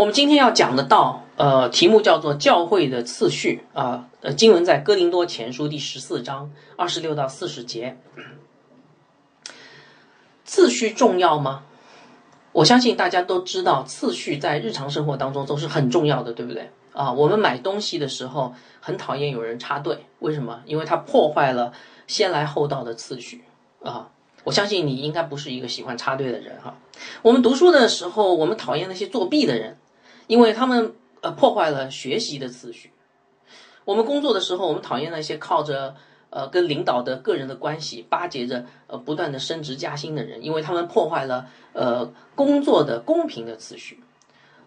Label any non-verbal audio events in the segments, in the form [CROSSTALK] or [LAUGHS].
我们今天要讲的道，呃，题目叫做教会的次序啊，呃，经文在哥林多前书第十四章二十六到四十节。次序重要吗？我相信大家都知道，次序在日常生活当中都是很重要的，对不对？啊，我们买东西的时候很讨厌有人插队，为什么？因为它破坏了先来后到的次序啊。我相信你应该不是一个喜欢插队的人哈。我们读书的时候，我们讨厌那些作弊的人。因为他们呃破坏了学习的次序，我们工作的时候，我们讨厌那些靠着呃跟领导的个人的关系巴结着呃不断的升职加薪的人，因为他们破坏了呃工作的公平的次序。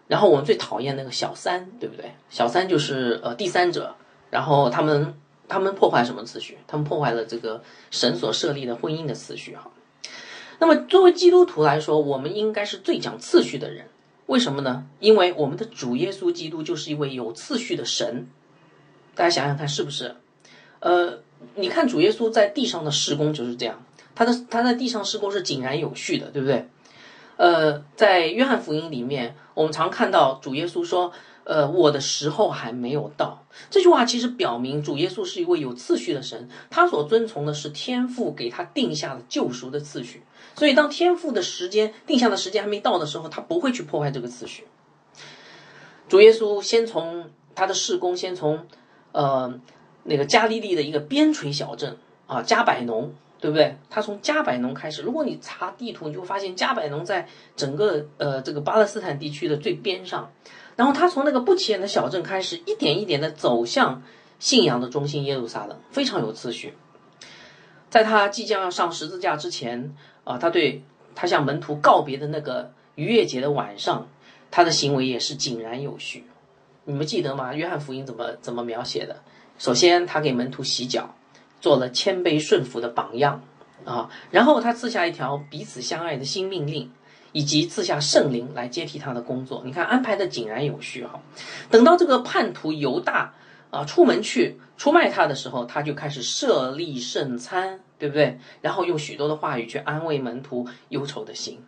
然后我们最讨厌那个小三，对不对？小三就是呃第三者，然后他们他们破坏什么次序？他们破坏了这个神所设立的婚姻的次序哈。那么作为基督徒来说，我们应该是最讲次序的人。为什么呢？因为我们的主耶稣基督就是一位有次序的神，大家想想看是不是？呃，你看主耶稣在地上的施工就是这样，他的他在地上施工是井然有序的，对不对？呃，在约翰福音里面，我们常看到主耶稣说：“呃，我的时候还没有到。”这句话其实表明主耶稣是一位有次序的神，他所遵从的是天父给他定下的救赎的次序。所以，当天赋的时间定下的时间还没到的时候，他不会去破坏这个次序。主耶稣先从他的事工，先从呃那个加利利的一个边陲小镇啊加百农，对不对？他从加百农开始。如果你查地图，你就会发现加百农在整个呃这个巴勒斯坦地区的最边上。然后他从那个不起眼的小镇开始，一点一点的走向信仰的中心耶路撒冷，非常有次序。在他即将要上十字架之前。啊，他对他向门徒告别的那个逾越节的晚上，他的行为也是井然有序。你们记得吗？约翰福音怎么怎么描写的？首先，他给门徒洗脚，做了谦卑顺服的榜样啊。然后他赐下一条彼此相爱的新命令，以及赐下圣灵来接替他的工作。你看安排的井然有序哈。等到这个叛徒犹大啊出门去出卖他的时候，他就开始设立圣餐。对不对？然后用许多的话语去安慰门徒忧愁的心。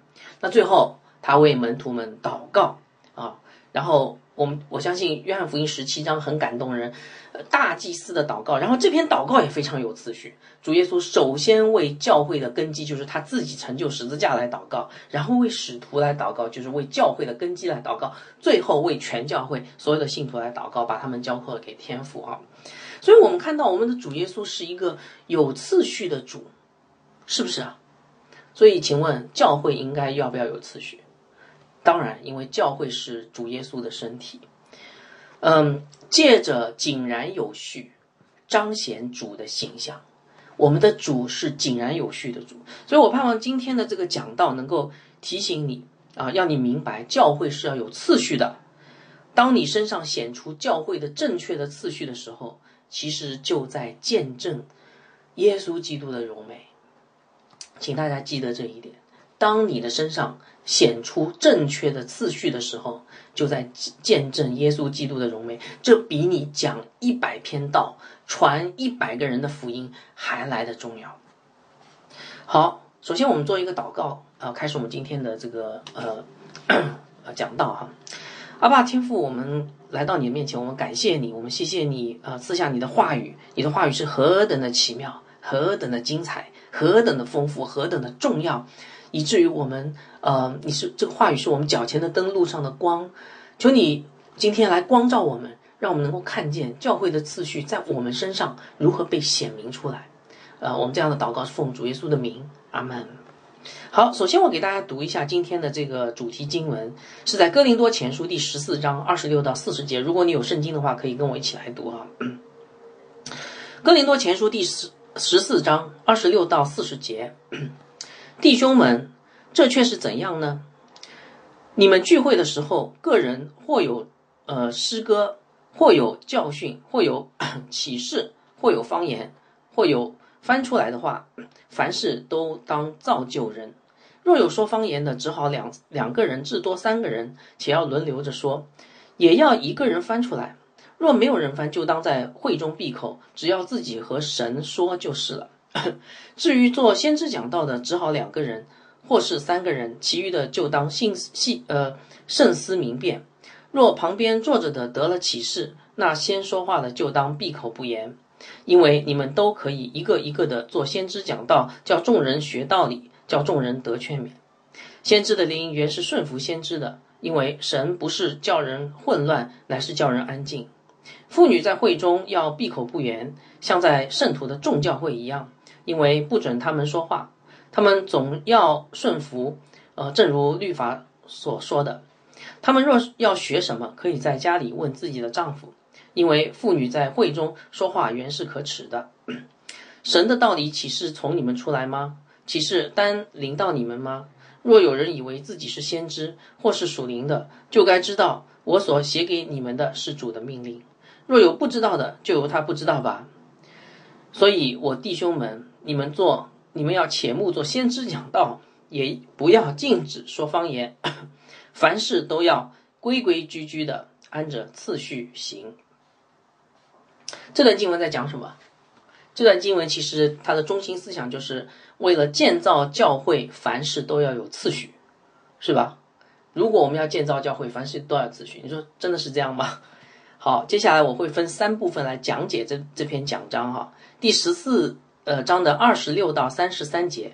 那最后他为门徒们祷告啊。然后我们我相信约翰福音十七章很感动人，大祭司的祷告。然后这篇祷告也非常有次序。主耶稣首先为教会的根基，就是他自己成就十字架来祷告，然后为使徒来祷告，就是为教会的根基来祷告，最后为全教会所有的信徒来祷告，把他们交托给天父啊。所以我们看到我们的主耶稣是一个有次序的主，是不是啊？所以请问教会应该要不要有次序？当然，因为教会是主耶稣的身体。嗯，借着井然有序，彰显主的形象。我们的主是井然有序的主，所以我盼望今天的这个讲道能够提醒你啊，让你明白教会是要有次序的。当你身上显出教会的正确的次序的时候。其实就在见证耶稣基督的荣美，请大家记得这一点。当你的身上显出正确的次序的时候，就在见证耶稣基督的荣美。这比你讲一百篇道、传一百个人的福音还来的重要。好，首先我们做一个祷告啊，开始我们今天的这个呃 [COUGHS] 讲道哈。阿爸天父，我们来到你的面前，我们感谢你，我们谢谢你，呃，赐下你的话语，你的话语是何等的奇妙，何等的精彩，何等的丰富，何等的重要，以至于我们，呃，你是这个话语是我们脚前的灯，路上的光，求你今天来光照我们，让我们能够看见教会的次序在我们身上如何被显明出来，呃，我们这样的祷告是奉主耶稣的名，阿门。好，首先我给大家读一下今天的这个主题经文，是在哥林多前书第十四章二十六到四十节。如果你有圣经的话，可以跟我一起来读哈。[CLEARS THROAT] 哥林多前书第十十四章二十六到四十节，弟兄们，这却是怎样呢？你们聚会的时候，个人或有呃诗歌，或有教训，或有 [COUGHS] 启示，或有方言，或有。翻出来的话，凡事都当造就人。若有说方言的，只好两两个人，至多三个人，且要轮流着说，也要一个人翻出来。若没有人翻，就当在会中闭口，只要自己和神说就是了。[COUGHS] 至于做先知讲道的，只好两个人，或是三个人，其余的就当信信呃慎思明辨。若旁边坐着的得了启示，那先说话的就当闭口不言，因为你们都可以一个一个的做先知讲道，叫众人学道理，叫众人得劝勉。先知的灵原是顺服先知的，因为神不是叫人混乱，乃是叫人安静。妇女在会中要闭口不言，像在圣徒的众教会一样，因为不准他们说话，他们总要顺服。呃，正如律法所说的。他们若要学什么，可以在家里问自己的丈夫，因为妇女在会中说话原是可耻的。[CLEARS THROAT] 神的道理岂是从你们出来吗？岂是单临到你们吗？若有人以为自己是先知或是属灵的，就该知道我所写给你们的是主的命令。若有不知道的，就由他不知道吧。所以，我弟兄们，你们做，你们要切莫做先知讲道，也不要禁止说方言。[COUGHS] 凡事都要规规矩矩的按着次序行。这段经文在讲什么？这段经文其实它的中心思想就是为了建造教会，凡事都要有次序，是吧？如果我们要建造教会，凡事都要次序，你说真的是这样吗？好，接下来我会分三部分来讲解这这篇讲章哈。第十四呃章的二十六到三十三节。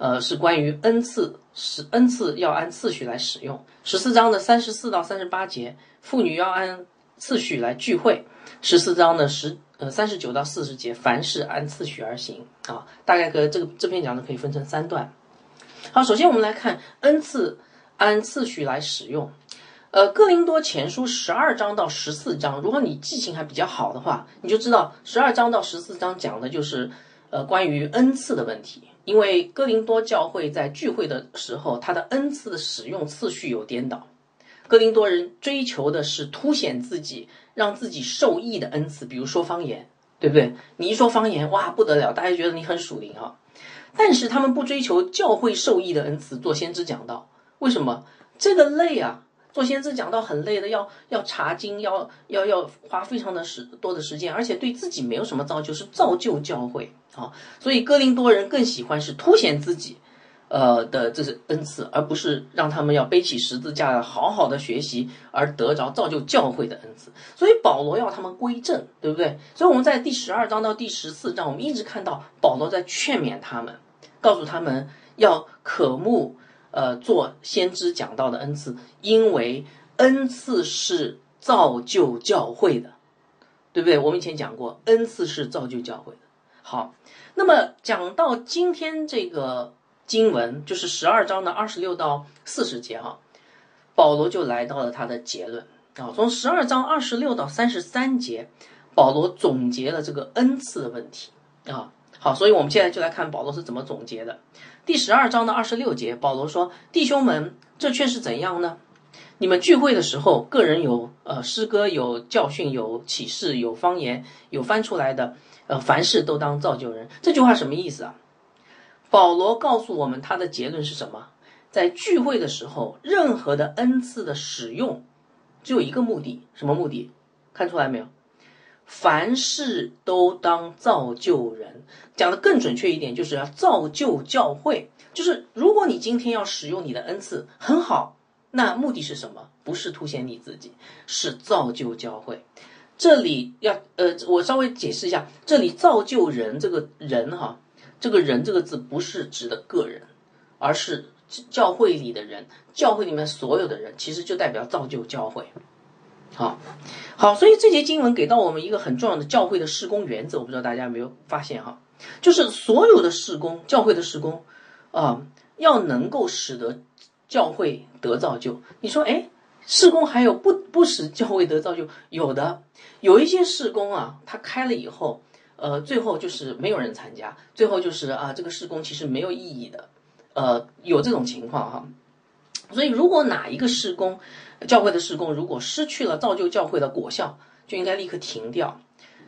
呃，是关于恩赐，是恩赐要按次序来使用。十四章的三十四到三十八节，妇女要按次序来聚会。十四章的十呃三十九到四十节，凡事按次序而行啊。大概可这个这篇讲的可以分成三段。好，首先我们来看恩赐按次序来使用。呃，哥林多前书十二章到十四章，如果你记性还比较好的话，你就知道十二章到十四章讲的就是呃关于恩赐的问题。因为哥林多教会在聚会的时候，他的恩赐的使用次序有颠倒。哥林多人追求的是凸显自己，让自己受益的恩赐，比如说方言，对不对？你一说方言，哇，不得了，大家觉得你很属灵啊。但是他们不追求教会受益的恩赐，做先知讲道，为什么？这个累啊。做先知讲道很累的，要要查经，要要要花非常的时多的时间，而且对自己没有什么造就，是造就教会啊。所以哥林多人更喜欢是凸显自己，呃的这是恩赐，而不是让他们要背起十字架，好好的学习而得着造就教会的恩赐。所以保罗要他们归正，对不对？所以我们在第十二章到第十四章，我们一直看到保罗在劝勉他们，告诉他们要渴慕。呃，做先知讲道的恩赐，因为恩赐是造就教会的，对不对？我们以前讲过，恩赐是造就教会的。好，那么讲到今天这个经文，就是十二章的二十六到四十节哈，保罗就来到了他的结论啊。从十二章二十六到三十三节，保罗总结了这个恩赐的问题啊。好，所以我们现在就来看保罗是怎么总结的。第十二章的二十六节，保罗说：“弟兄们，这却是怎样呢？你们聚会的时候，个人有呃诗歌，有教训，有启示，有方言，有翻出来的，呃，凡事都当造就人。”这句话什么意思啊？保罗告诉我们他的结论是什么？在聚会的时候，任何的恩赐的使用，只有一个目的，什么目的？看出来没有？凡事都当造就人，讲的更准确一点，就是要造就教会。就是如果你今天要使用你的恩赐，很好，那目的是什么？不是凸显你自己，是造就教会。这里要呃，我稍微解释一下，这里造就人这个人哈，这个人这个字不是指的个人，而是教会里的人，教会里面所有的人，其实就代表造就教会。好，好，所以这节经文给到我们一个很重要的教会的施工原则，我不知道大家有没有发现哈，就是所有的施工，教会的施工，啊，要能够使得教会得造就。你说，哎，施工还有不不使教会得造就？有的，有一些施工啊，它开了以后，呃，最后就是没有人参加，最后就是啊，这个施工其实没有意义的，呃，有这种情况哈。所以，如果哪一个施工，教会的施工如果失去了造就教会的果效，就应该立刻停掉。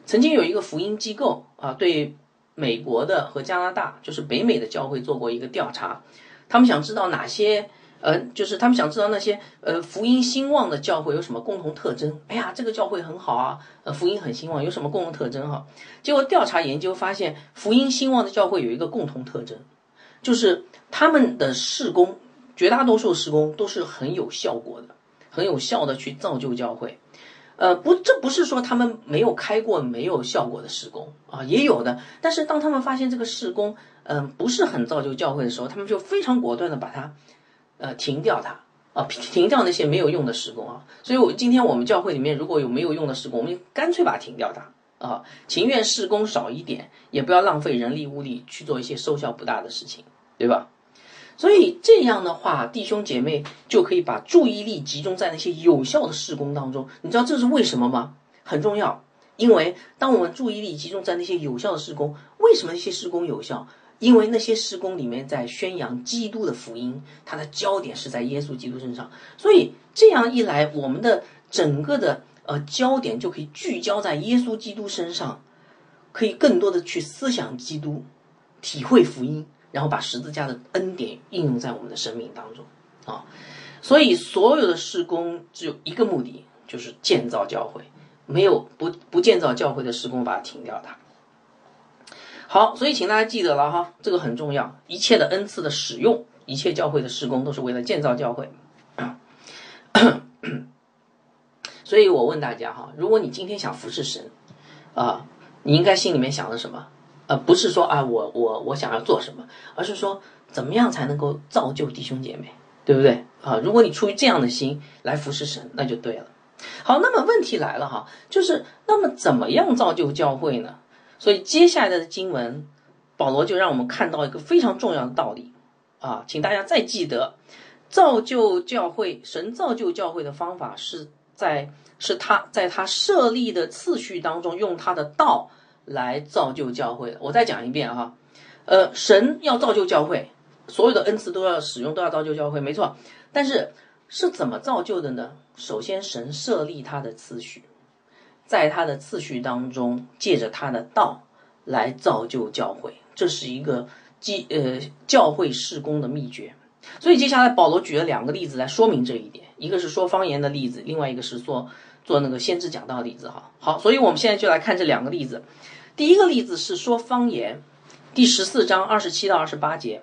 曾经有一个福音机构啊，对美国的和加拿大，就是北美的教会做过一个调查，他们想知道哪些，呃，就是他们想知道那些呃福音兴旺的教会有什么共同特征。哎呀，这个教会很好啊，呃，福音很兴旺，有什么共同特征哈？结果调查研究发现，福音兴旺的教会有一个共同特征，就是他们的施工，绝大多数施工都是很有效果的。很有效的去造就教会。呃，不，这不是说他们没有开过没有效果的施工啊，也有的。但是当他们发现这个施工，嗯，不是很造就教会的时候，他们就非常果断的把它，呃，停掉它啊，停掉那些没有用的施工啊。所以，我今天我们教会里面如果有没有用的施工，我们干脆把它停掉它啊，情愿施工少一点，也不要浪费人力物力去做一些收效不大的事情，对吧？所以这样的话，弟兄姐妹就可以把注意力集中在那些有效的施工当中。你知道这是为什么吗？很重要，因为当我们注意力集中在那些有效的施工，为什么那些施工有效？因为那些施工里面在宣扬基督的福音，它的焦点是在耶稣基督身上。所以这样一来，我们的整个的呃焦点就可以聚焦在耶稣基督身上，可以更多的去思想基督，体会福音。然后把十字架的恩典应用在我们的生命当中啊，所以所有的施工只有一个目的，就是建造教会。没有不不建造教会的施工，把它停掉它。好，所以请大家记得了哈，这个很重要。一切的恩赐的使用，一切教会的施工，都是为了建造教会。[COUGHS] 所以我问大家哈，如果你今天想服侍神啊，你应该心里面想的什么？呃，不是说啊，我我我想要做什么，而是说怎么样才能够造就弟兄姐妹，对不对啊？如果你出于这样的心来服侍神，那就对了。好，那么问题来了哈，就是那么怎么样造就教会呢？所以接下来的经文，保罗就让我们看到一个非常重要的道理啊，请大家再记得，造就教会，神造就教会的方法是在是他在他设立的次序当中用他的道。来造就教会的，我再讲一遍哈，呃，神要造就教会，所有的恩赐都要使用，都要造就教会，没错。但是是怎么造就的呢？首先，神设立他的次序，在他的次序当中，借着他的道来造就教会，这是一个基呃教会事工的秘诀。所以接下来保罗举了两个例子来说明这一点，一个是说方言的例子，另外一个是说。做那个先知讲道的例子哈，好，所以我们现在就来看这两个例子。第一个例子是说方言，第十四章二十七到二十八节，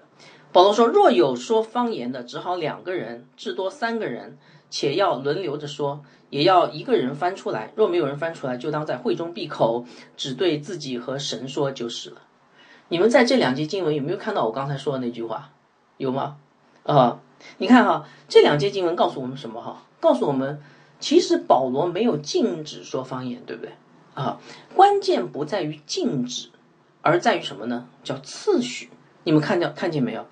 保罗说：若有说方言的，只好两个人，至多三个人，且要轮流着说，也要一个人翻出来。若没有人翻出来，就当在会中闭口，只对自己和神说就是了。你们在这两节经文有没有看到我刚才说的那句话？有吗？啊，你看哈，这两节经文告诉我们什么哈？告诉我们。其实保罗没有禁止说方言，对不对？啊，关键不在于禁止，而在于什么呢？叫次序。你们看到看见没有？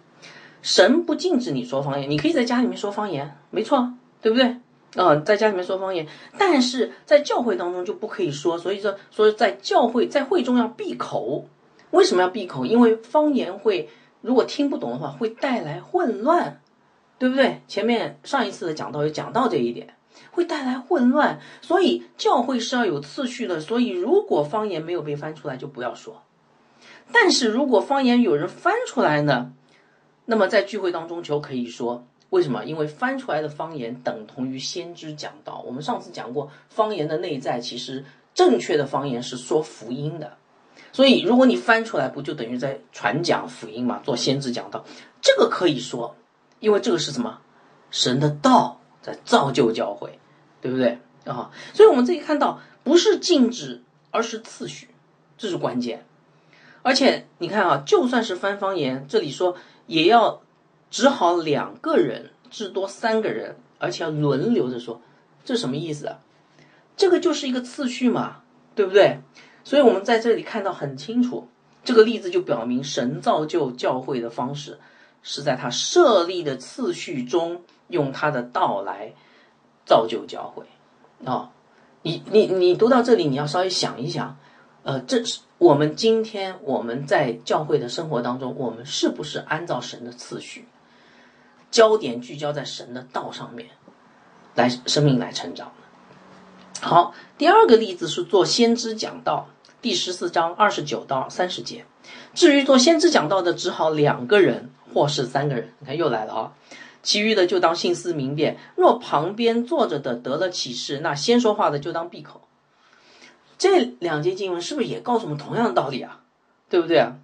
神不禁止你说方言，你可以在家里面说方言，没错，对不对？嗯，在家里面说方言，但是在教会当中就不可以说。所以说，说在教会在会中要闭口。为什么要闭口？因为方言会如果听不懂的话，会带来混乱，对不对？前面上一次的讲到有讲到这一点。会带来混乱，所以教会是要有次序的。所以，如果方言没有被翻出来，就不要说。但是如果方言有人翻出来呢，那么在聚会当中就可以说。为什么？因为翻出来的方言等同于先知讲道。我们上次讲过，方言的内在其实正确的方言是说福音的。所以，如果你翻出来，不就等于在传讲福音嘛？做先知讲道，这个可以说，因为这个是什么？神的道。在造就教会，对不对啊？所以，我们这里看到不是禁止，而是次序，这是关键。而且，你看啊，就算是翻方言，这里说也要只好两个人，至多三个人，而且要轮流着说，这什么意思啊？这个就是一个次序嘛，对不对？所以我们在这里看到很清楚，这个例子就表明神造就教会的方式是在他设立的次序中。用他的道来造就教会啊！你你你读到这里，你要稍微想一想，呃，这是我们今天我们在教会的生活当中，我们是不是按照神的次序，焦点聚焦在神的道上面，来生命来成长好，第二个例子是做先知讲道，第十四章二十九到三十节。至于做先知讲道的，只好两个人或是三个人。你看又来了啊！其余的就当心思明辨。若旁边坐着的得了启示，那先说话的就当闭口。这两节经文是不是也告诉我们同样的道理啊？对不对啊？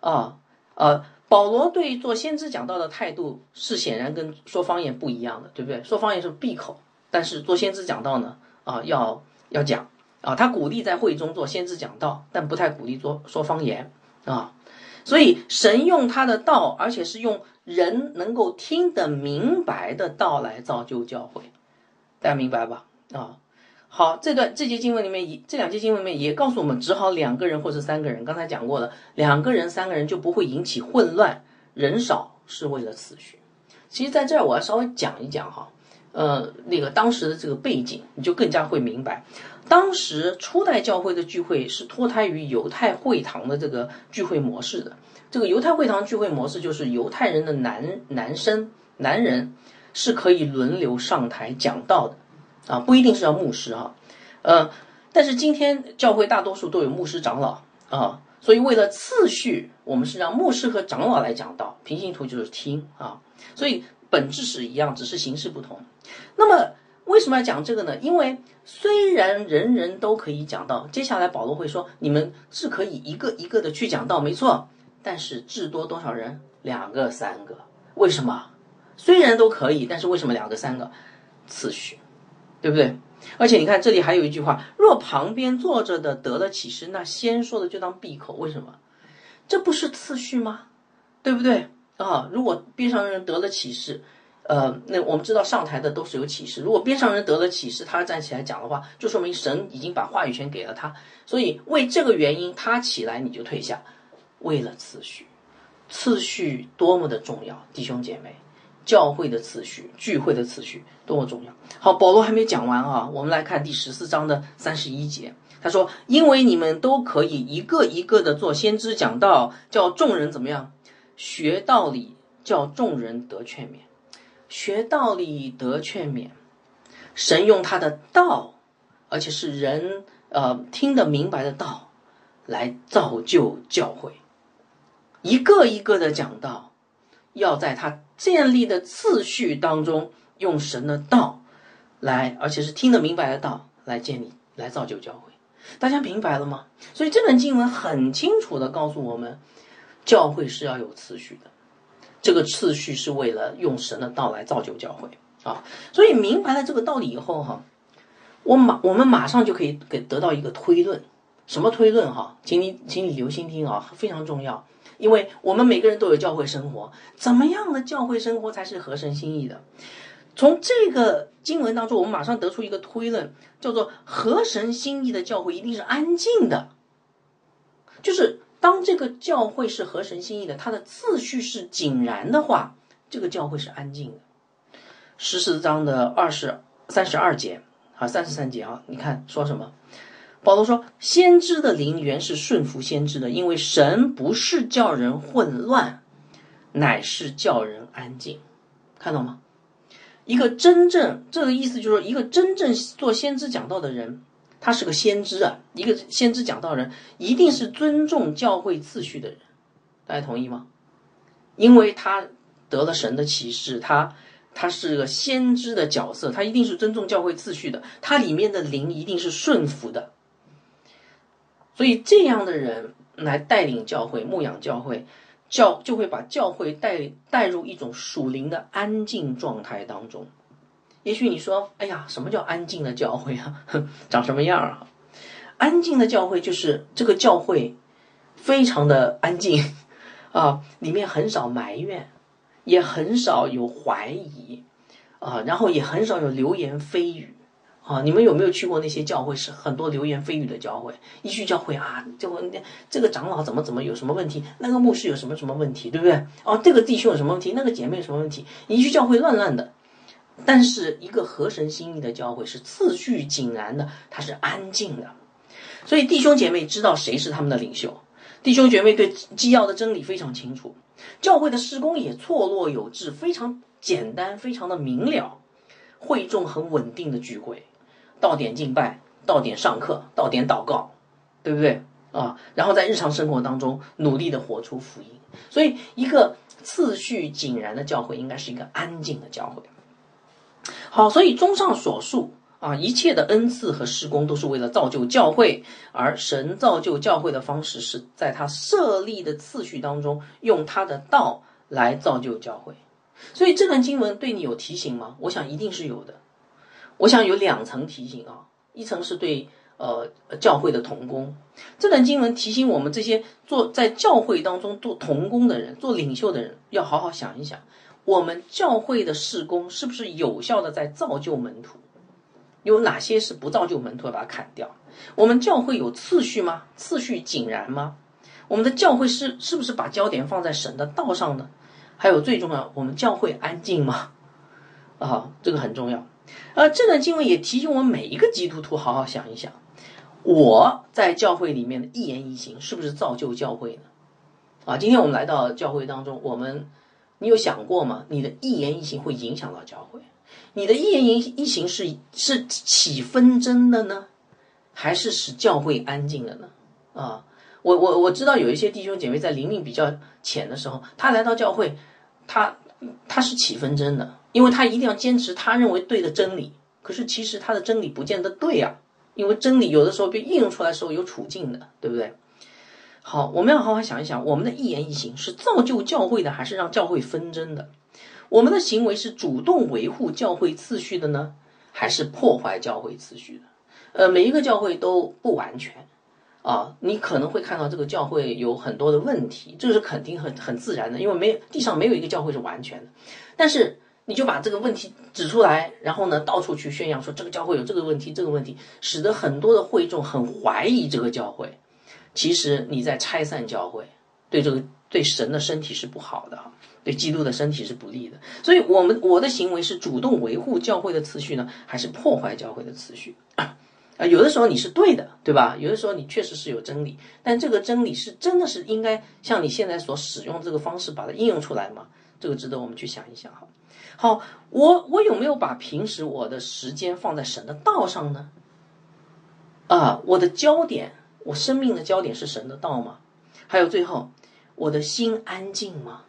啊呃，保罗对于做先知讲道的态度是显然跟说方言不一样的，对不对？说方言是闭口，但是做先知讲道呢，啊，要要讲啊，他鼓励在会中做先知讲道，但不太鼓励做说方言啊。所以神用他的道，而且是用人能够听得明白的道来造就教会，大家明白吧？啊，好，这段这节经文里面，也这两节经文里面也告诉我们，只好两个人或者三个人。刚才讲过了，两个人、三个人就不会引起混乱，人少是为了次序。其实，在这儿我要稍微讲一讲哈，呃，那个当时的这个背景，你就更加会明白。当时初代教会的聚会是脱胎于犹太会堂的这个聚会模式的。这个犹太会堂聚会模式就是犹太人的男男生男人是可以轮流上台讲道的，啊，不一定是要牧师哈，呃，但是今天教会大多数都有牧师长老啊，所以为了次序，我们是让牧师和长老来讲道，平行图就是听啊，所以本质是一样，只是形式不同。那么为什么要讲这个呢？因为虽然人人都可以讲到，接下来保罗会说，你们是可以一个一个的去讲到，没错。但是至多多少人？两个、三个？为什么？虽然都可以，但是为什么两个、三个？次序，对不对？而且你看这里还有一句话：若旁边坐着的得了启示，那先说的就当闭口。为什么？这不是次序吗？对不对？啊，如果边上人得了启示。呃，那我们知道上台的都是有启示。如果边上人得了启示，他站起来讲的话，就说明神已经把话语权给了他。所以为这个原因，他起来你就退下。为了次序，次序多么的重要，弟兄姐妹，教会的次序、聚会的次序多么重要。好，保罗还没讲完啊，我们来看第十四章的三十一节，他说：“因为你们都可以一个一个的做先知讲道，叫众人怎么样学道理，叫众人得劝勉。”学道理得劝勉，神用他的道，而且是人呃听得明白的道，来造就教会。一个一个的讲道，要在他建立的次序当中，用神的道来，而且是听得明白的道来建立，来造就教会。大家明白了吗？所以这本经文很清楚的告诉我们，教会是要有次序的。这个次序是为了用神的道来造就教会啊，所以明白了这个道理以后哈，我马我们马上就可以给得到一个推论，什么推论哈？请你请你留心听啊，非常重要，因为我们每个人都有教会生活，怎么样的教会生活才是合神心意的？从这个经文当中，我们马上得出一个推论，叫做合神心意的教会一定是安静的，就是。当这个教会是合神心意的，它的次序是井然的话，这个教会是安静的。十四章的二十三十二节啊，三十三节啊，你看说什么？保罗说：“先知的灵原是顺服先知的，因为神不是叫人混乱，乃是叫人安静。”看到吗？一个真正这个意思就是说，一个真正做先知讲道的人。他是个先知啊，一个先知讲道人，一定是尊重教会次序的人，大家同意吗？因为他得了神的启示，他他是个先知的角色，他一定是尊重教会次序的，他里面的灵一定是顺服的，所以这样的人来带领教会、牧养教会，教就会把教会带带入一种属灵的安静状态当中。也许你说：“哎呀，什么叫安静的教会啊？[LAUGHS] 长什么样啊？”安静的教会就是这个教会非常的安静 [LAUGHS] 啊，里面很少埋怨，也很少有怀疑啊，然后也很少有流言蜚语啊。你们有没有去过那些教会是很多流言蜚语的教会？一去教会啊，就这个长老怎么怎么有什么问题，那个牧师有什么什么问题，对不对？哦，这个弟兄有什么问题，那个姐妹有什么问题？一去教会乱乱的。但是一个合神心意的教会是次序井然的，它是安静的，所以弟兄姐妹知道谁是他们的领袖，弟兄姐妹对基要的真理非常清楚，教会的施工也错落有致，非常简单，非常的明了，会众很稳定的聚会，到点敬拜，到点上课，到点祷告，对不对啊？然后在日常生活当中努力的活出福音，所以一个次序井然的教会应该是一个安静的教会。好，所以综上所述啊，一切的恩赐和施工都是为了造就教会，而神造就教会的方式是在他设立的次序当中，用他的道来造就教会。所以这段经文对你有提醒吗？我想一定是有的。我想有两层提醒啊，一层是对呃教会的童工，这段经文提醒我们这些做在教会当中做童工的人、做领袖的人，要好好想一想，我们教会的事工是不是有效的在造就门徒？有哪些是不造就门徒，把它砍掉？我们教会有次序吗？次序井然吗？我们的教会是是不是把焦点放在神的道上呢？还有最重要，我们教会安静吗？[LAUGHS] 啊，这个很重要。呃，这段经文也提醒我们每一个基督徒好好想一想，我在教会里面的一言一行是不是造就教会呢？啊，今天我们来到教会当中，我们你有想过吗？你的一言一行会影响到教会？你的一言一一行是是起纷争的呢，还是使教会安静的呢？啊，我我我知道有一些弟兄姐妹在灵命比较浅的时候，他来到教会，他他是起纷争的，因为他一定要坚持他认为对的真理，可是其实他的真理不见得对啊，因为真理有的时候被应用出来的时候有处境的，对不对？好，我们要好好想一想，我们的一言一行是造就教会的，还是让教会纷争的？我们的行为是主动维护教会秩序的呢，还是破坏教会秩序的？呃，每一个教会都不完全啊，你可能会看到这个教会有很多的问题，这是肯定很很自然的，因为没地上没有一个教会是完全的。但是你就把这个问题指出来，然后呢到处去宣扬说这个教会有这个问题，这个问题，使得很多的会众很怀疑这个教会。其实你在拆散教会，对这个对神的身体是不好的。对基督的身体是不利的，所以，我们我的行为是主动维护教会的次序呢，还是破坏教会的次序？[COUGHS] 啊，有的时候你是对的，对吧？有的时候你确实是有真理，但这个真理是真的是应该像你现在所使用这个方式把它应用出来吗？这个值得我们去想一想哈。好，我我有没有把平时我的时间放在神的道上呢？啊，我的焦点，我生命的焦点是神的道吗？还有最后，我的心安静吗？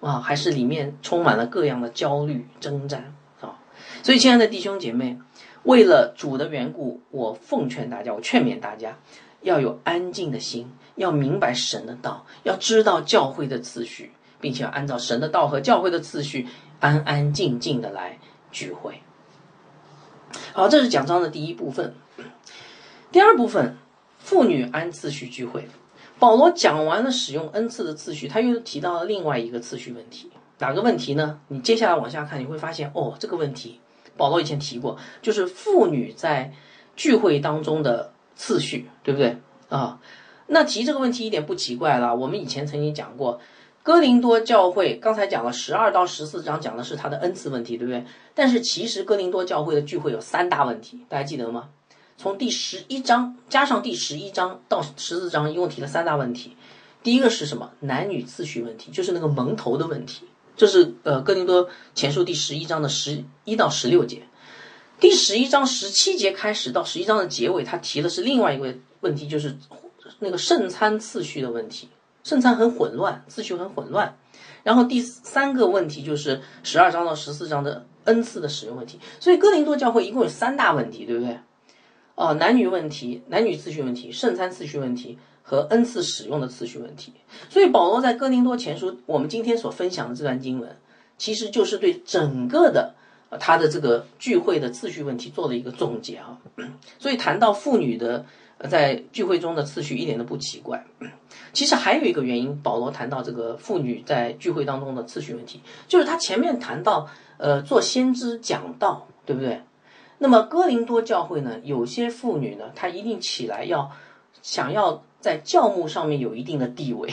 啊，还是里面充满了各样的焦虑征战啊！所以，亲爱的弟兄姐妹，为了主的缘故，我奉劝大家，我劝勉大家，要有安静的心，要明白神的道，要知道教会的次序，并且要按照神的道和教会的次序，安安静静的来聚会。好，这是讲章的第一部分。第二部分，妇女按次序聚会。保罗讲完了使用恩赐的次序，他又提到了另外一个次序问题。哪个问题呢？你接下来往下看，你会发现，哦，这个问题保罗以前提过，就是妇女在聚会当中的次序，对不对啊？那提这个问题一点不奇怪了。我们以前曾经讲过，哥林多教会刚才讲了十二到十四章，讲的是他的恩赐问题，对不对？但是其实哥林多教会的聚会有三大问题，大家记得吗？从第十一章加上第十一章到十四章，一共提了三大问题。第一个是什么？男女次序问题，就是那个蒙头的问题。这是呃哥林多前书第十一章的十一到十六节。第十一章十七节开始到十一章的结尾，他提的是另外一个问题，就是那个圣餐次序的问题。圣餐很混乱，次序很混乱。然后第三个问题就是十二章到十四章的恩赐的使用问题。所以哥林多教会一共有三大问题，对不对？哦，男女问题、男女次序问题、圣餐次序问题和恩赐使用的次序问题。所以保罗在哥林多前书，我们今天所分享的这段经文，其实就是对整个的他的这个聚会的次序问题做了一个总结啊。[COUGHS] 所以谈到妇女的在聚会中的次序一点都不奇怪。[CLEARS THROAT] 其实还有一个原因，保罗谈到这个妇女在聚会当中的次序问题，就是他前面谈到呃做先知讲道，对不对？那么哥林多教会呢，有些妇女呢，她一定起来要想要在教牧上面有一定的地位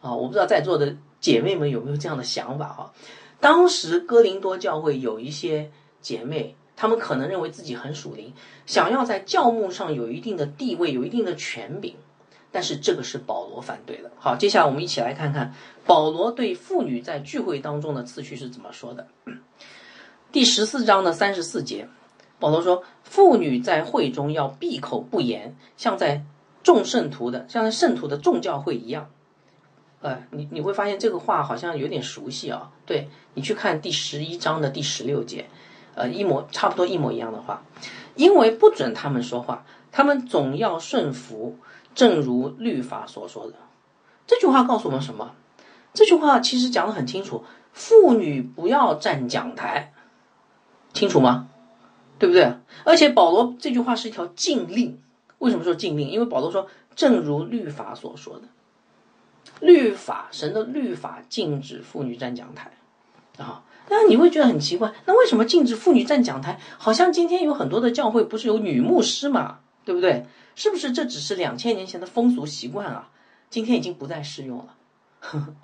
啊！我不知道在座的姐妹们有没有这样的想法哈？当时哥林多教会有一些姐妹，他们可能认为自己很属灵，想要在教牧上有一定的地位，有一定的权柄，但是这个是保罗反对的。好，接下来我们一起来看看保罗对妇女在聚会当中的次序是怎么说的。[CLEARS THROAT] 第十四章的三十四节。保罗说：“妇女在会中要闭口不言，像在众圣徒的，像在圣徒的众教会一样。”呃，你你会发现这个话好像有点熟悉啊。对你去看第十一章的第十六节，呃，一模差不多一模一样的话。因为不准他们说话，他们总要顺服，正如律法所说的。这句话告诉我们什么？这句话其实讲的很清楚：妇女不要站讲台，清楚吗？对不对？而且保罗这句话是一条禁令，为什么说禁令？因为保罗说，正如律法所说的，律法神的律法禁止妇女站讲台啊。那你会觉得很奇怪，那为什么禁止妇女站讲台？好像今天有很多的教会不是有女牧师嘛，对不对？是不是这只是两千年前的风俗习惯啊？今天已经不再适用了。[LAUGHS]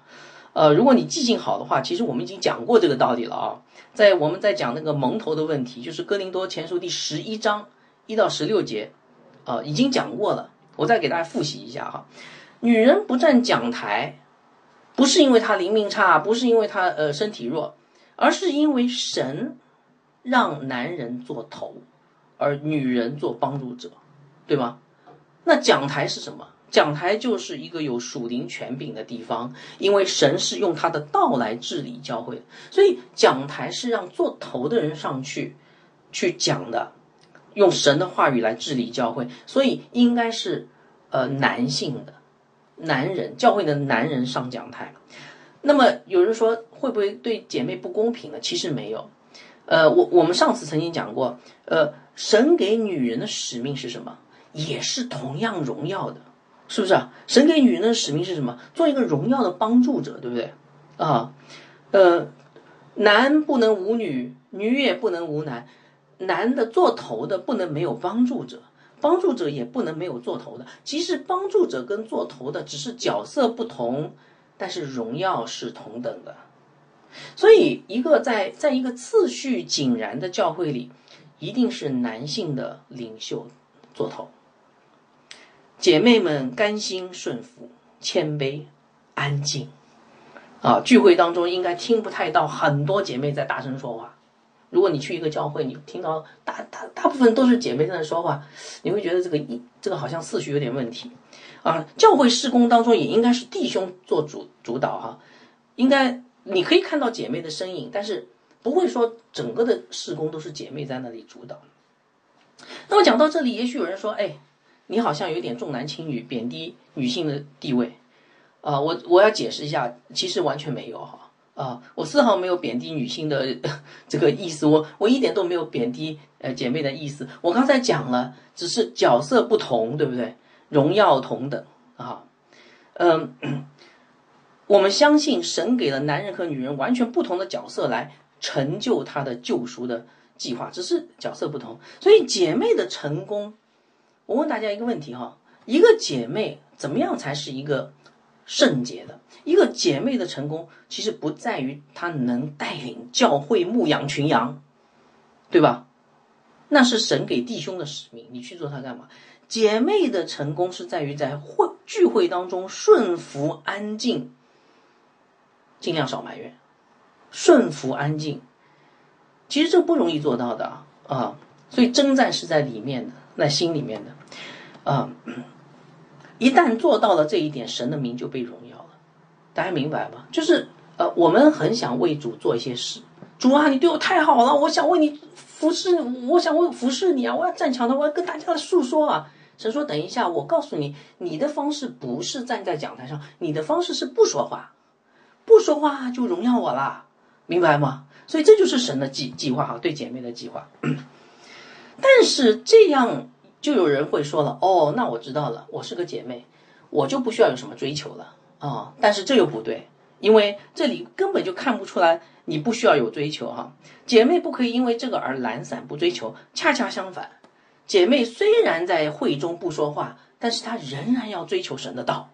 呃，如果你记性好的话，其实我们已经讲过这个道理了啊。在我们在讲那个蒙头的问题，就是哥林多前书第十一章一到十六节，啊，已经讲过了。我再给大家复习一下哈。女人不站讲台，不是因为她灵命差，不是因为她呃身体弱。而是因为神让男人做头，而女人做帮助者，对吗？那讲台是什么？讲台就是一个有属灵权柄的地方，因为神是用他的道来治理教会，所以讲台是让做头的人上去去讲的，用神的话语来治理教会，所以应该是呃男性的男人教会的男人上讲台。那么有人说会不会对姐妹不公平呢？其实没有，呃，我我们上次曾经讲过，呃，神给女人的使命是什么？也是同样荣耀的，是不是啊？神给女人的使命是什么？做一个荣耀的帮助者，对不对？啊，呃，男不能无女，女也不能无男，男的做头的不能没有帮助者，帮助者也不能没有做头的。其实帮助者跟做头的只是角色不同。但是荣耀是同等的，所以一个在在一个次序井然的教会里，一定是男性的领袖做头。姐妹们甘心顺服、谦卑、安静。啊，聚会当中应该听不太到很多姐妹在大声说话。如果你去一个教会，你听到大大大部分都是姐妹在那说话，你会觉得这个一这个好像次序有点问题。啊，教会施工当中也应该是弟兄做主主导哈，应该你可以看到姐妹的身影，但是不会说整个的施工都是姐妹在那里主导。那么讲到这里，也许有人说，哎，你好像有点重男轻女，贬低女性的地位啊。我我要解释一下，其实完全没有哈啊，我丝毫没有贬低女性的 [LAUGHS] 这个意思，我我一点都没有贬低呃姐妹的意思。我刚才讲了，只是角色不同，对不对？荣耀同等啊，嗯，我们相信神给了男人和女人完全不同的角色来成就他的救赎的计划，只是角色不同。所以姐妹的成功，我问大家一个问题哈：一个姐妹怎么样才是一个圣洁的？一个姐妹的成功其实不在于她能带领教会牧养群羊，对吧？那是神给弟兄的使命，你去做它干嘛？姐妹的成功是在于在会聚会当中顺服安静，尽量少埋怨，顺服安静，其实这不容易做到的啊，所以征战是在里面的，在心里面的啊，一旦做到了这一点，神的名就被荣耀了，大家明白吗？就是呃，我们很想为主做一些事，主啊，你对我太好了，我想为你服侍，我想为服侍你啊，我要站墙头，我要跟大家诉说啊。神说：“等一下，我告诉你，你的方式不是站在讲台上，你的方式是不说话，不说话就荣耀我啦，明白吗？所以这就是神的计计划哈，对姐妹的计划。但是这样就有人会说了，哦，那我知道了，我是个姐妹，我就不需要有什么追求了啊。但是这又不对，因为这里根本就看不出来你不需要有追求哈。姐妹不可以因为这个而懒散不追求，恰恰相反。”姐妹虽然在会中不说话，但是她仍然要追求神的道。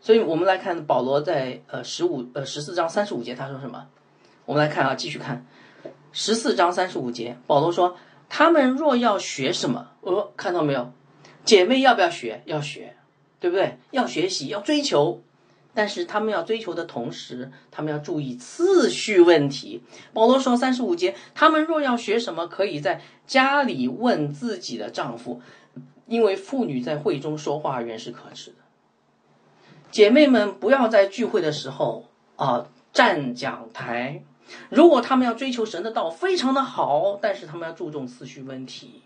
所以我们来看保罗在呃十五呃十四章三十五节他说什么？我们来看啊，继续看十四章三十五节，保罗说：“他们若要学什么，哦，看到没有？姐妹要不要学？要学，对不对？要学习，要追求。”但是他们要追求的同时，他们要注意次序问题。保罗说三十五节，他们若要学什么，可以在家里问自己的丈夫，因为妇女在会中说话原是可耻的。姐妹们不要在聚会的时候啊站讲台。如果他们要追求神的道，非常的好，但是他们要注重次序问题。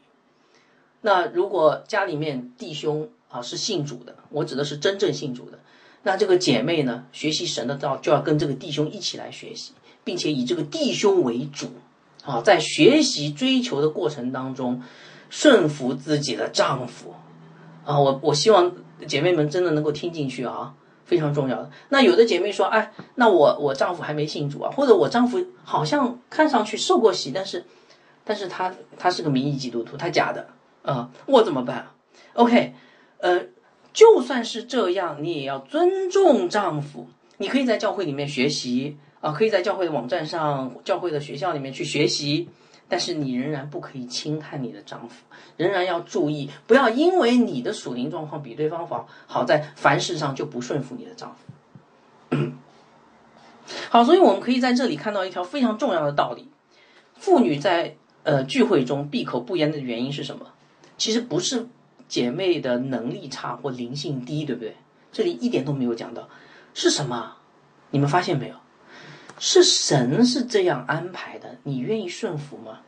那如果家里面弟兄啊是信主的，我指的是真正信主的。那这个姐妹呢，学习神的道就要跟这个弟兄一起来学习，并且以这个弟兄为主，啊，在学习追求的过程当中，顺服自己的丈夫啊，我我希望姐妹们真的能够听进去啊，非常重要的。那有的姐妹说，哎，那我我丈夫还没信主啊，或者我丈夫好像看上去受过洗，但是但是他他是个名义基督徒，他假的啊，我怎么办？OK，呃，就算是这样，你也要尊重丈夫。你可以在教会里面学习啊，可以在教会的网站上、教会的学校里面去学习，但是你仍然不可以轻看你的丈夫，仍然要注意，不要因为你的属灵状况比对方好，好在凡事上就不顺服你的丈夫。[COUGHS] 好，所以我们可以在这里看到一条非常重要的道理：妇女在呃聚会中闭口不言的原因是什么？其实不是姐妹的能力差或灵性低，对不对？这里一点都没有讲到。是什么？你们发现没有？是神是这样安排的，你愿意顺服吗？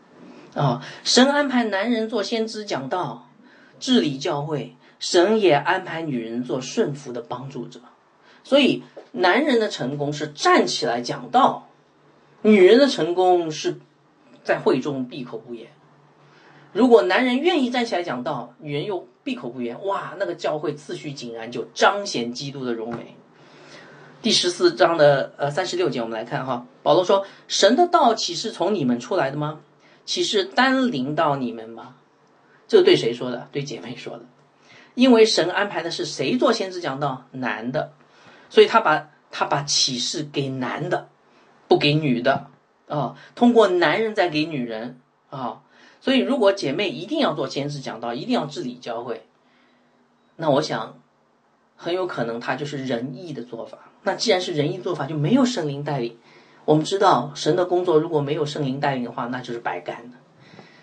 啊，神安排男人做先知讲道、治理教会，神也安排女人做顺服的帮助者。所以，男人的成功是站起来讲道，女人的成功是在会中闭口不言。如果男人愿意站起来讲道，女人又闭口不言，哇，那个教会次序井然，就彰显基督的荣美。第十四章的呃三十六节，我们来看哈，保罗说：“神的道岂是从你们出来的吗？岂是单临到你们吗？”这对谁说的？对姐妹说的。因为神安排的是谁做先知讲道？男的，所以他把他把启示给男的，不给女的啊。通过男人再给女人啊。所以如果姐妹一定要做先知讲道，一定要治理教会，那我想很有可能他就是仁义的做法。那既然是仁义做法，就没有圣灵带领。我们知道神的工作如果没有圣灵带领的话，那就是白干的。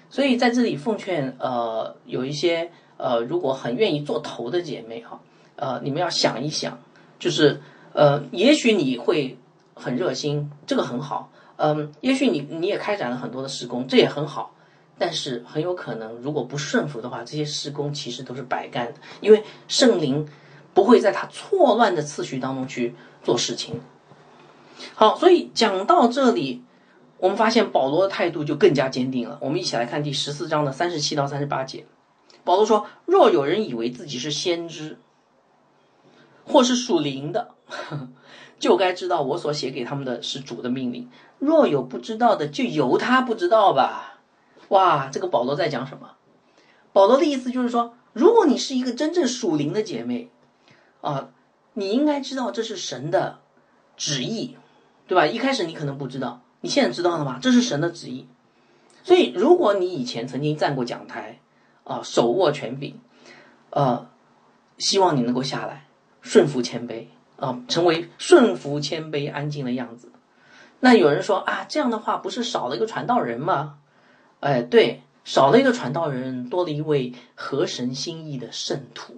所以在这里奉劝，呃，有一些呃，如果很愿意做头的姐妹哈，呃，你们要想一想，就是呃，也许你会很热心，这个很好，嗯，也许你你也开展了很多的施工，这也很好，但是很有可能如果不顺服的话，这些施工其实都是白干的，因为圣灵不会在他错乱的次序当中去。做事情，好，所以讲到这里，我们发现保罗的态度就更加坚定了。我们一起来看第十四章的三十七到三十八节。保罗说：“若有人以为自己是先知，或是属灵的，[LAUGHS] 就该知道我所写给他们的是主的命令。若有不知道的，就由他不知道吧。”哇，这个保罗在讲什么？保罗的意思就是说，如果你是一个真正属灵的姐妹，啊。你应该知道这是神的旨意，对吧？一开始你可能不知道，你现在知道了吗？这是神的旨意。所以，如果你以前曾经站过讲台，啊，手握权柄，呃，希望你能够下来，顺服谦卑，啊，成为顺服谦卑、安静的样子。那有人说啊，这样的话不是少了一个传道人吗？哎，对，少了一个传道人，多了一位合神心意的圣徒。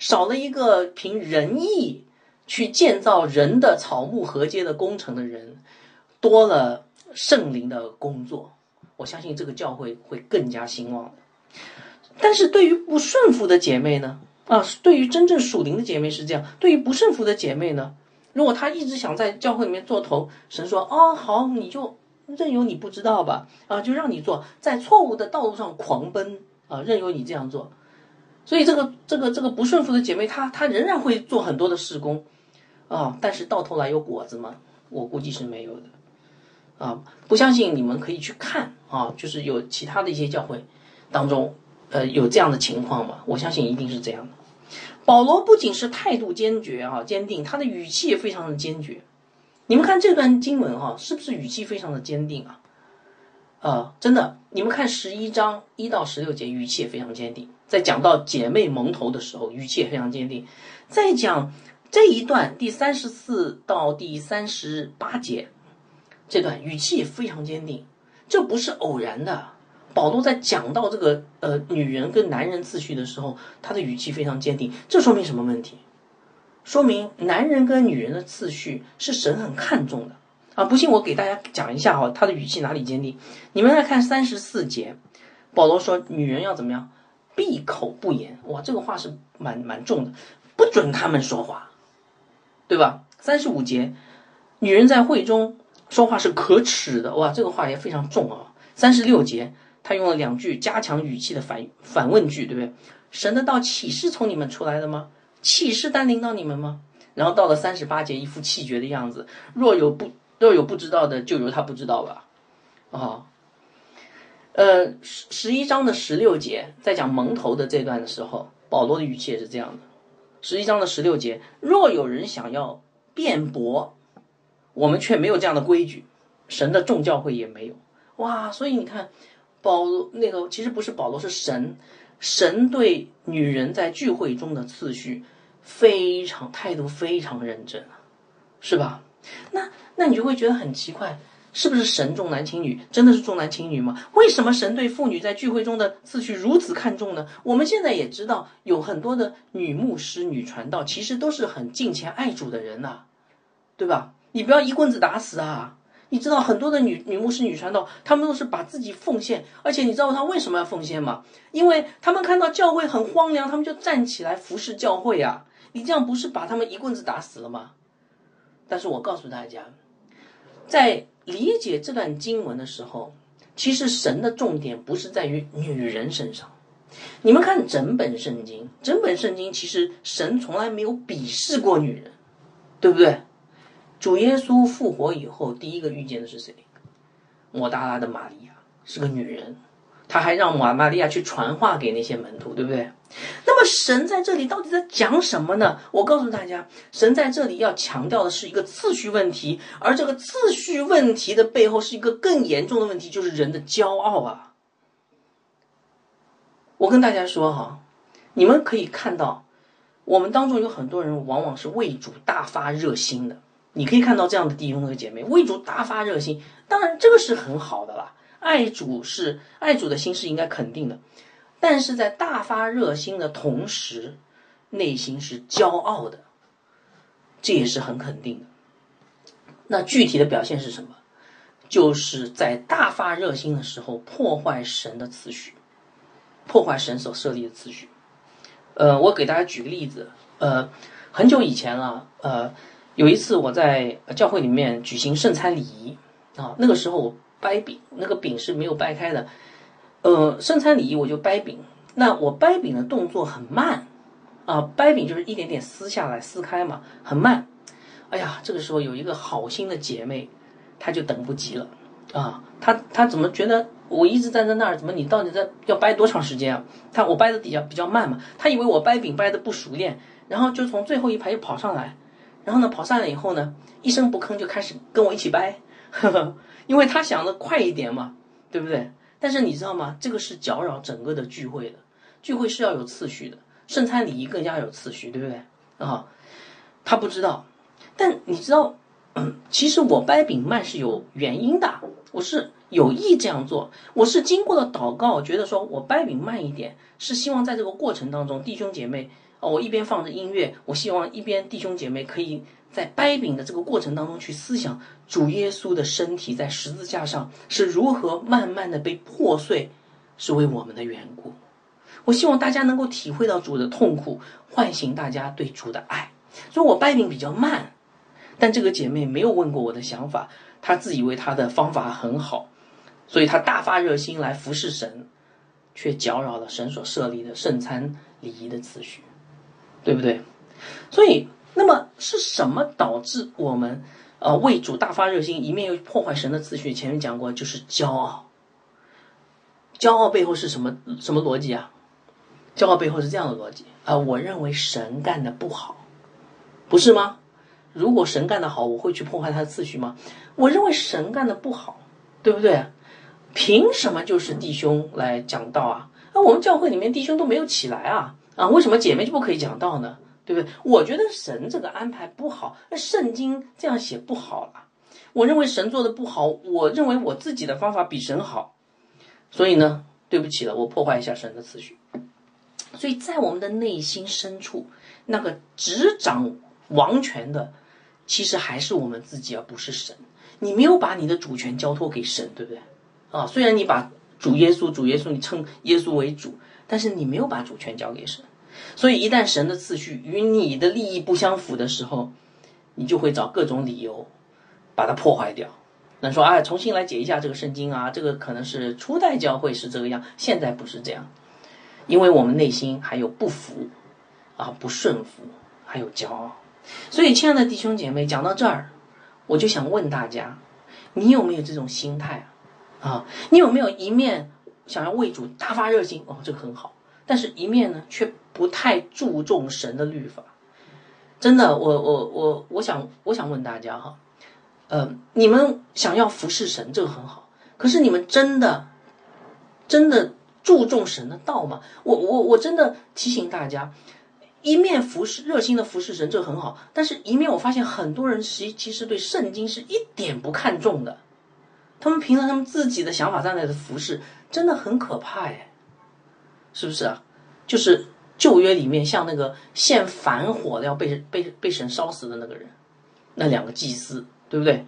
少了一个凭仁义去建造人的草木河街的工程的人，多了圣灵的工作，我相信这个教会会更加兴旺。但是对于不顺服的姐妹呢？啊，对于真正属灵的姐妹是这样，对于不顺服的姐妹呢？如果她一直想在教会里面做头，神说：“哦，好，你就任由你不知道吧，啊，就让你做，在错误的道路上狂奔啊，任由你这样做。”所以这个这个这个不顺服的姐妹，她她仍然会做很多的事工，啊，但是到头来有果子吗？我估计是没有的，啊，不相信你们可以去看啊，就是有其他的一些教会当中，呃，有这样的情况吗？我相信一定是这样的。保罗不仅是态度坚决啊，坚定，他的语气也非常的坚决。你们看这段经文哈，是不是语气非常的坚定啊？啊，真的，你们看十一章一到十六节，语气也非常坚定。在讲到姐妹蒙头的时候，语气也非常坚定。在讲这一段第三十四到第三十八节，这段语气也非常坚定。这不是偶然的。保罗在讲到这个呃女人跟男人次序的时候，他的语气非常坚定。这说明什么问题？说明男人跟女人的次序是神很看重的。啊，不信我给大家讲一下哈，他的语气哪里坚定？你们来看三十四节，保罗说女人要怎么样？闭口不言。哇，这个话是蛮蛮重的，不准他们说话，对吧？三十五节，女人在会中说话是可耻的。哇，这个话也非常重啊。三十六节，他用了两句加强语气的反反问句，对不对？神的道岂是从你们出来的吗？气势单领到你们吗？然后到了三十八节，一副气绝的样子。若有不若有不知道的，就由他不知道吧。啊，呃，十十一章的十六节，在讲蒙头的这段的时候，保罗的语气也是这样的。十一章的十六节，若有人想要辩驳，我们却没有这样的规矩，神的众教会也没有。哇，所以你看，保罗那个其实不是保罗，是神，神对女人在聚会中的次序非常态度非常认真啊，是吧？那那你就会觉得很奇怪。是不是神重男轻女？真的是重男轻女吗？为什么神对妇女在聚会中的次序如此看重呢？我们现在也知道，有很多的女牧师、女传道，其实都是很敬虔爱主的人呐，对吧？你不要一棍子打死啊！你知道很多的女女牧师、女传道，她们都是把自己奉献，而且你知道她为什么要奉献吗？因为他们看到教会很荒凉，他们就站起来服侍教会啊！你这样不是把他们一棍子打死了吗？但是我告诉大家，在理解这段经文的时候，其实神的重点不是在于女人身上。你们看整本圣经，整本圣经其实神从来没有鄙视过女人，对不对？主耶稣复活以后，第一个遇见的是谁？抹大拉的玛利亚是个女人。他还让玛玛利亚去传话给那些门徒，对不对？那么神在这里到底在讲什么呢？我告诉大家，神在这里要强调的是一个次序问题，而这个次序问题的背后是一个更严重的问题，就是人的骄傲啊！我跟大家说哈，你们可以看到，我们当中有很多人往往是为主大发热心的，你可以看到这样的弟兄和姐妹为主大发热心，当然这个是很好的啦。爱主是爱主的心是应该肯定的，但是在大发热心的同时，内心是骄傲的，这也是很肯定的。那具体的表现是什么？就是在大发热心的时候破坏神的次序，破坏神所设立的次序。呃，我给大家举个例子，呃，很久以前了，呃，有一次我在教会里面举行圣餐礼仪啊，那个时候我。掰饼，那个饼是没有掰开的。呃，圣餐礼仪我就掰饼，那我掰饼的动作很慢啊，掰饼就是一点点撕下来、撕开嘛，很慢。哎呀，这个时候有一个好心的姐妹，她就等不及了啊，她她怎么觉得我一直站在那儿，怎么你到底在要掰多长时间啊？她我掰的比较比较慢嘛，她以为我掰饼掰的不熟练，然后就从最后一排又跑上来，然后呢跑上来以后呢，一声不吭就开始跟我一起掰。呵 [LAUGHS] 呵因为他想的快一点嘛，对不对？但是你知道吗？这个是搅扰整个的聚会的。聚会是要有次序的，圣餐礼仪更加有次序，对不对？啊，他不知道，但你知道，其实我掰饼慢是有原因的，我是有意这样做，我是经过了祷告，觉得说我掰饼慢一点，是希望在这个过程当中，弟兄姐妹，哦，我一边放着音乐，我希望一边弟兄姐妹可以。在掰饼的这个过程当中，去思想主耶稣的身体在十字架上是如何慢慢的被破碎，是为我们的缘故。我希望大家能够体会到主的痛苦，唤醒大家对主的爱。所以我掰饼比较慢，但这个姐妹没有问过我的想法，她自以为她的方法很好，所以她大发热心来服侍神，却搅扰了神所设立的圣餐礼仪的次序，对不对？所以。那么是什么导致我们呃为主大发热心，一面又破坏神的次序？前面讲过，就是骄傲。骄傲背后是什么什么逻辑啊？骄傲背后是这样的逻辑啊，我认为神干的不好，不是吗？如果神干的好，我会去破坏他的次序吗？我认为神干的不好，对不对？凭什么就是弟兄来讲道啊？那我们教会里面弟兄都没有起来啊啊？为什么姐妹就不可以讲道呢？对不对？我觉得神这个安排不好，那圣经这样写不好了。我认为神做的不好，我认为我自己的方法比神好，所以呢，对不起了，我破坏一下神的次序。所以在我们的内心深处，那个执掌王权的，其实还是我们自己，而不是神。你没有把你的主权交托给神，对不对？啊，虽然你把主耶稣、主耶稣，你称耶稣为主，但是你没有把主权交给神。所以，一旦神的次序与你的利益不相符的时候，你就会找各种理由把它破坏掉，那说哎，重新来解一下这个圣经啊，这个可能是初代教会是这个样，现在不是这样，因为我们内心还有不服啊，不顺服，还有骄傲。所以，亲爱的弟兄姐妹，讲到这儿，我就想问大家，你有没有这种心态啊？啊，你有没有一面想要为主大发热心？哦，这个很好，但是一面呢，却不太注重神的律法。真的，我我我我想我想问大家哈，呃，你们想要服侍神，这个很好，可是你们真的真的注重神的道吗？我我我真的提醒大家。一面服侍热心的服侍神，这很好。但是，一面我发现很多人其其实对圣经是一点不看重的。他们凭着他们自己的想法在那的服侍，真的很可怕哎，是不是啊？就是旧约里面像那个献反火的要被被被神烧死的那个人，那两个祭司，对不对？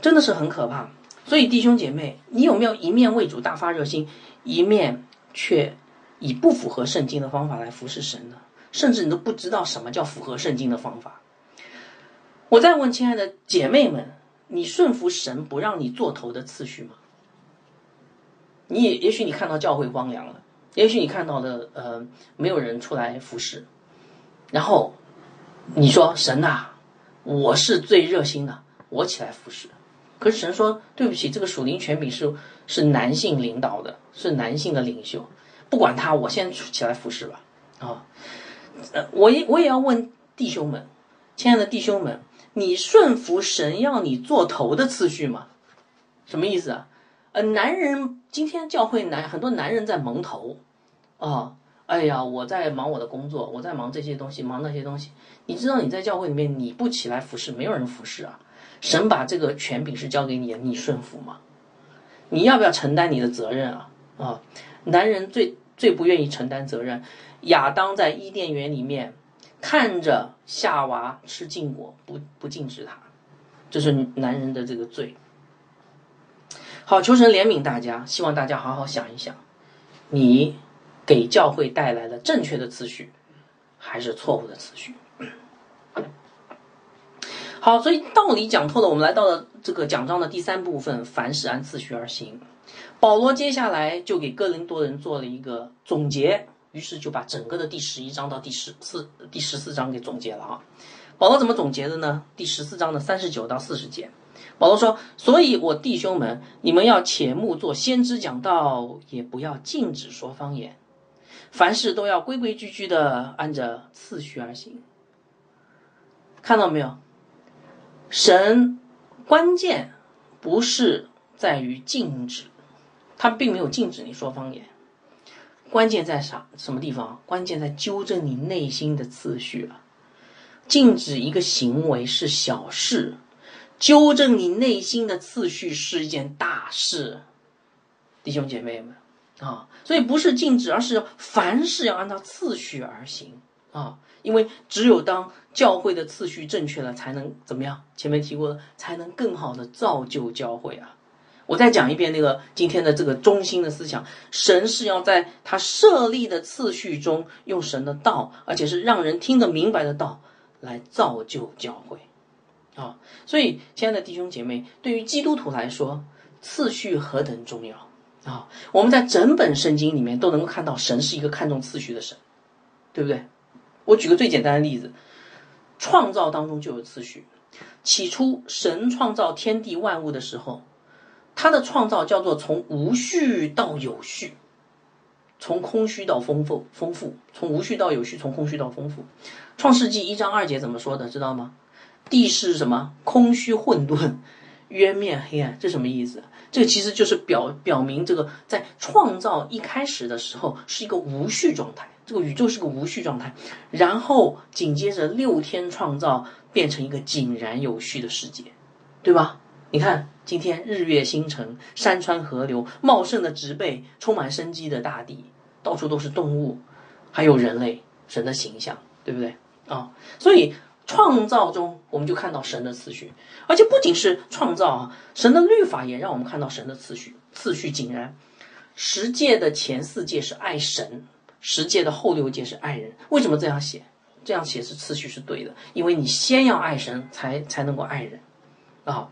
真的是很可怕。所以弟兄姐妹，你有没有一面为主大发热心，一面却？以不符合圣经的方法来服侍神呢？甚至你都不知道什么叫符合圣经的方法。我再问亲爱的姐妹们，你顺服神不让你做头的次序吗？你也也许你看到教会荒凉了，也许你看到的呃没有人出来服侍，然后你说神呐，我是最热心的，我起来服侍。可是神说对不起，这个属灵权柄是是男性领导的，是男性的领袖。不管他，我先起来服侍吧。啊，呃，我也我也要问弟兄们，亲爱的弟兄们，你顺服神要你做头的次序吗？什么意思啊？呃，男人今天教会男很多男人在蒙头啊，哎呀，我在忙我的工作，我在忙这些东西，忙那些东西。你知道你在教会里面你不起来服侍，没有人服侍啊。神把这个权柄是交给你，你顺服吗？你要不要承担你的责任啊？啊？男人最最不愿意承担责任。亚当在伊甸园里面看着夏娃吃禁果，不不禁止他，这是男人的这个罪。好，求神怜悯大家，希望大家好好想一想，你给教会带来了正确的次序，还是错误的次序？好，所以道理讲透了，我们来到了这个讲章的第三部分，凡事按次序而行。保罗接下来就给哥林多人做了一个总结，于是就把整个的第十一章到第十四、第十四章给总结了啊。保罗怎么总结的呢？第十四章的三十九到四十节，保罗说：“所以我弟兄们，你们要且莫做先知讲道，也不要禁止说方言，凡事都要规规矩矩的按着次序而行。看到没有？神关键不是在于禁止。”他并没有禁止你说方言，关键在啥什么地方？关键在纠正你内心的次序啊！禁止一个行为是小事，纠正你内心的次序是一件大事，弟兄姐妹们啊！所以不是禁止，而是凡事要按照次序而行啊！因为只有当教会的次序正确了，才能怎么样？前面提过的，才能更好的造就教会啊！我再讲一遍那个今天的这个中心的思想，神是要在他设立的次序中，用神的道，而且是让人听得明白的道，来造就教会，啊，所以亲爱的弟兄姐妹，对于基督徒来说，次序何等重要啊！我们在整本圣经里面都能够看到，神是一个看重次序的神，对不对？我举个最简单的例子，创造当中就有次序，起初神创造天地万物的时候。他的创造叫做从无序到有序，从空虚到丰富，丰富从无序到有序，从空虚到丰富。创世纪一章二节怎么说的？知道吗？地是什么？空虚混沌，渊面黑暗。这什么意思？这个其实就是表表明这个在创造一开始的时候是一个无序状态，这个宇宙是个无序状态。然后紧接着六天创造变成一个井然有序的世界，对吧？你看。今天日月星辰、山川河流、茂盛的植被、充满生机的大地，到处都是动物，还有人类，神的形象，对不对啊？所以创造中我们就看到神的次序，而且不仅是创造啊，神的律法也让我们看到神的次序，次序井然。十诫的前四诫是爱神，十诫的后六诫是爱人。为什么这样写？这样写是次序是对的，因为你先要爱神，才才能够爱人啊。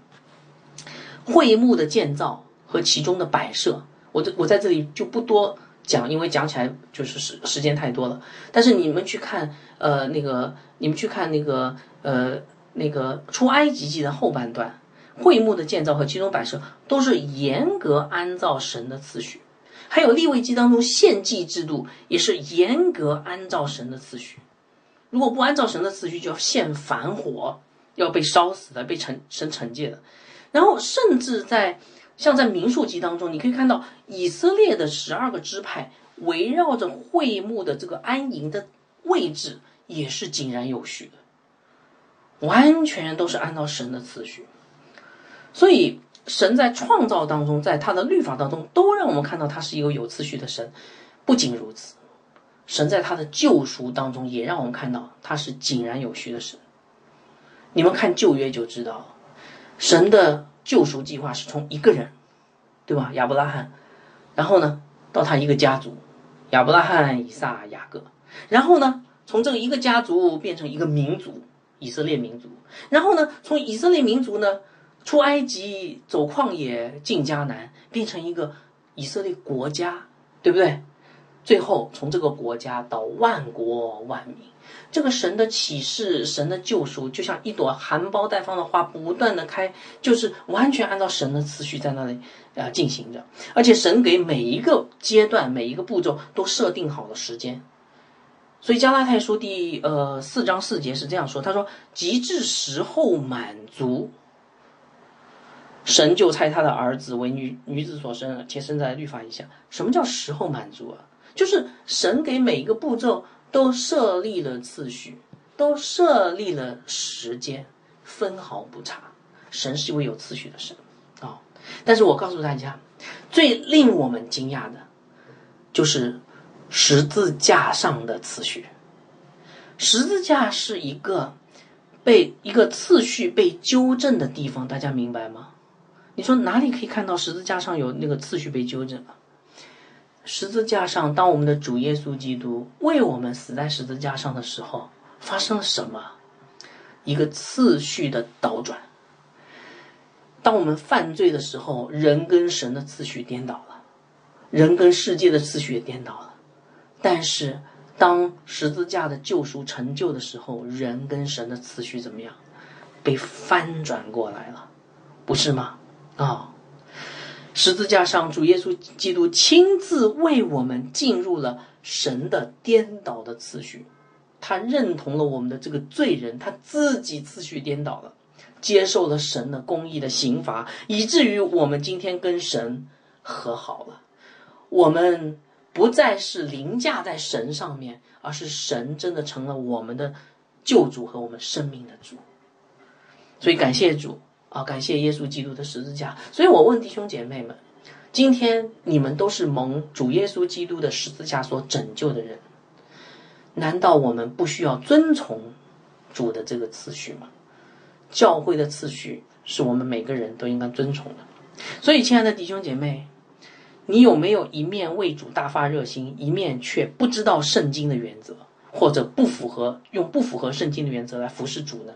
会幕的建造和其中的摆设，我这我在这里就不多讲，因为讲起来就是时时间太多了。但是你们去看，呃，那个你们去看那个，呃，那个出埃及记的后半段，会幕的建造和其中摆设都是严格按照神的次序，还有立位记当中献祭制度也是严格按照神的次序。如果不按照神的次序，就要献反火，要被烧死的，被惩神惩戒的。然后，甚至在像在民数记当中，你可以看到以色列的十二个支派围绕着会幕的这个安营的位置也是井然有序的，完全都是按照神的次序。所以，神在创造当中，在他的律法当中，都让我们看到他是一个有次序的神。不仅如此。神在他的救赎当中，也让我们看到他是井然有序的神。你们看旧约就知道，神的救赎计划是从一个人，对吧？亚伯拉罕，然后呢，到他一个家族，亚伯拉罕、以撒、雅各，然后呢，从这一个家族变成一个民族，以色列民族，然后呢，从以色列民族呢，出埃及、走旷野、进迦南，变成一个以色列国家，对不对？最后，从这个国家到万国万民，这个神的启示、神的救赎，就像一朵含苞待放的花，不断的开，就是完全按照神的次序在那里呃进行着。而且，神给每一个阶段、每一个步骤都设定好了时间。所以，加拉太书第呃四章四节是这样说：“他说，极致时候满足，神就差他的儿子为女女子所生，且生在律法以下。什么叫时候满足啊？”就是神给每一个步骤都设立了次序，都设立了时间，分毫不差。神是一位有次序的神啊！但是我告诉大家，最令我们惊讶的，就是十字架上的次序。十字架是一个被一个次序被纠正的地方，大家明白吗？你说哪里可以看到十字架上有那个次序被纠正啊？十字架上，当我们的主耶稣基督为我们死在十字架上的时候，发生了什么？一个次序的倒转。当我们犯罪的时候，人跟神的次序颠倒了，人跟世界的次序也颠倒了。但是，当十字架的救赎成就的时候，人跟神的次序怎么样？被翻转过来了，不是吗？啊！十字架上，主耶稣基督亲自为我们进入了神的颠倒的次序，他认同了我们的这个罪人，他自己次序颠倒了，接受了神的公义的刑罚，以至于我们今天跟神和好了。我们不再是凌驾在神上面，而是神真的成了我们的救主和我们生命的主。所以感谢主。啊，感谢耶稣基督的十字架。所以我问弟兄姐妹们：今天你们都是蒙主耶稣基督的十字架所拯救的人，难道我们不需要遵从主的这个次序吗？教会的次序是我们每个人都应该遵从的。所以，亲爱的弟兄姐妹，你有没有一面为主大发热心，一面却不知道圣经的原则，或者不符合用不符合圣经的原则来服侍主呢？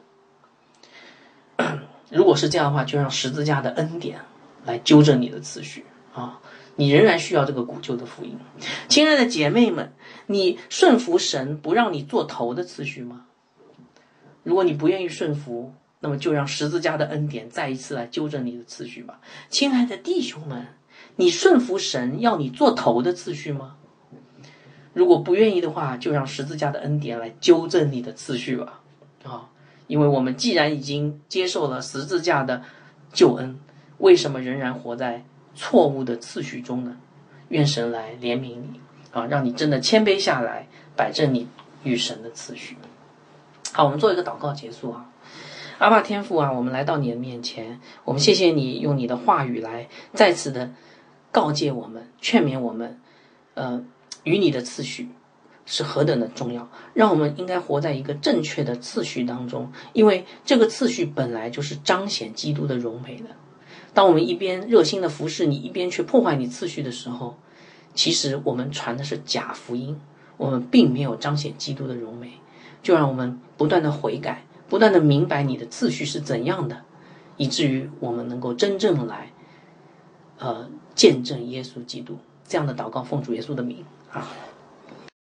[COUGHS] 如果是这样的话，就让十字架的恩典来纠正你的次序啊！你仍然需要这个古旧的福音。亲爱的姐妹们，你顺服神不让你做头的次序吗？如果你不愿意顺服，那么就让十字架的恩典再一次来纠正你的次序吧。亲爱的弟兄们，你顺服神要你做头的次序吗？如果不愿意的话，就让十字架的恩典来纠正你的次序吧。啊！因为我们既然已经接受了十字架的救恩，为什么仍然活在错误的次序中呢？愿神来怜悯你啊，让你真的谦卑下来，摆正你与神的次序。好，我们做一个祷告结束啊。阿爸天父啊，我们来到你的面前，我们谢谢你用你的话语来再次的告诫我们、劝勉我们，呃，与你的次序。是何等的重要，让我们应该活在一个正确的次序当中，因为这个次序本来就是彰显基督的荣美的。当我们一边热心的服侍你，一边却破坏你次序的时候，其实我们传的是假福音，我们并没有彰显基督的荣美。就让我们不断的悔改，不断的明白你的次序是怎样的，以至于我们能够真正来，呃，见证耶稣基督。这样的祷告奉主耶稣的名啊。